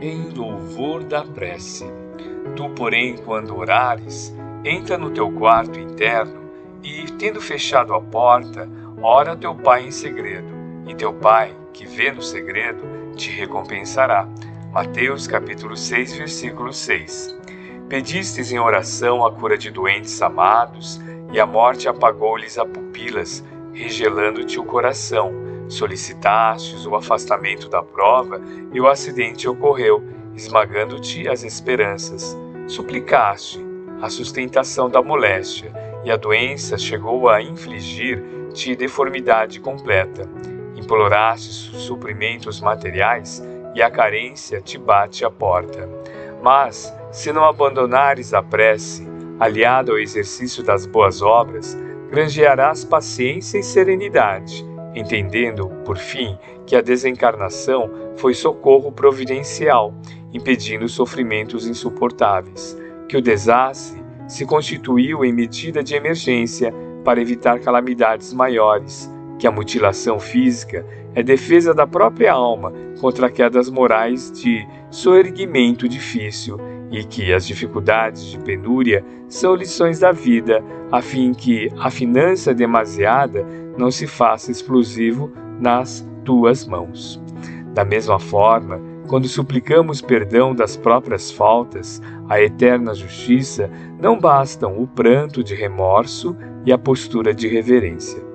em louvor da prece. Tu, porém, quando orares, entra no teu quarto interno e, tendo fechado a porta, ora a teu pai em segredo, e teu pai, que vê no segredo, te recompensará. Mateus capítulo 6, versículo 6. Pedistes em oração a cura de doentes amados, e a morte apagou-lhes as pupilas, regelando-te o coração. Solicitastes o afastamento da prova, e o acidente ocorreu, esmagando-te as esperanças. Suplicaste a sustentação da moléstia, e a doença chegou a infligir-te deformidade completa. Imploraste suprimentos materiais, e a carência te bate à porta. Mas, se não abandonares a prece, aliado ao exercício das boas obras, granjearás paciência e serenidade entendendo, por fim, que a desencarnação foi socorro providencial, impedindo sofrimentos insuportáveis, que o desastre se constituiu em medida de emergência para evitar calamidades maiores, que a mutilação física é defesa da própria alma contra quedas morais de soerguimento difícil e que as dificuldades de penúria são lições da vida, a fim que a finança demasiada não se faça explosivo nas tuas mãos. Da mesma forma, quando suplicamos perdão das próprias faltas, a eterna justiça, não bastam o pranto de remorso e a postura de reverência.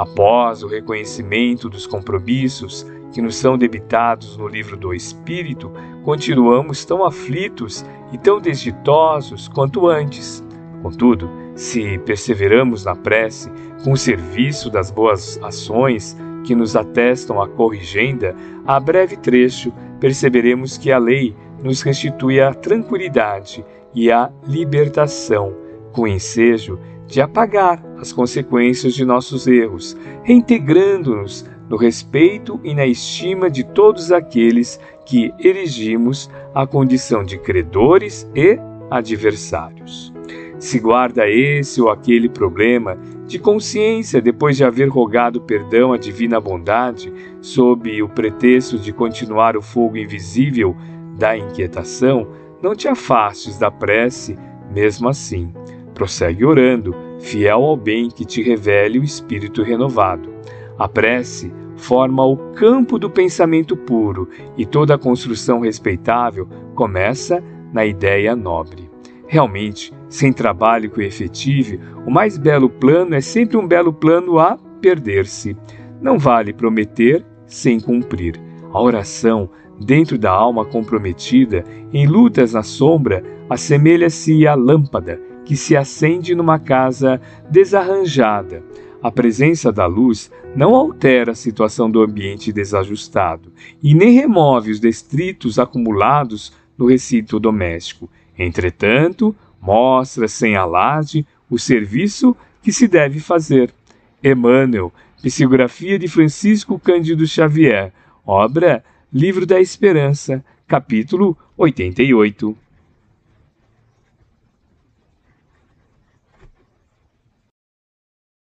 Após o reconhecimento dos compromissos que nos são debitados no livro do Espírito, continuamos tão aflitos e tão desditosos quanto antes. Contudo, se perseveramos na prece, com o serviço das boas ações que nos atestam a corrigenda, a breve trecho perceberemos que a lei nos restitui a tranquilidade e a libertação, com ensejo de apagar as consequências de nossos erros, reintegrando-nos no respeito e na estima de todos aqueles que erigimos a condição de credores e adversários. Se guarda esse ou aquele problema de consciência depois de haver rogado perdão à divina bondade, sob o pretexto de continuar o fogo invisível da inquietação, não te afastes da prece, mesmo assim. Prossegue orando, fiel ao bem que te revele o espírito renovado. A prece forma o campo do pensamento puro e toda a construção respeitável começa na ideia nobre. Realmente, sem trabalho que o efetive, o mais belo plano é sempre um belo plano a perder-se. Não vale prometer sem cumprir. A oração, dentro da alma comprometida, em lutas na sombra, assemelha-se à lâmpada que se acende numa casa desarranjada. A presença da luz não altera a situação do ambiente desajustado e nem remove os detritos acumulados no recinto doméstico. Entretanto, mostra sem alarde o serviço que se deve fazer. Emmanuel, Psicografia de Francisco Cândido Xavier, obra Livro da Esperança, capítulo 88.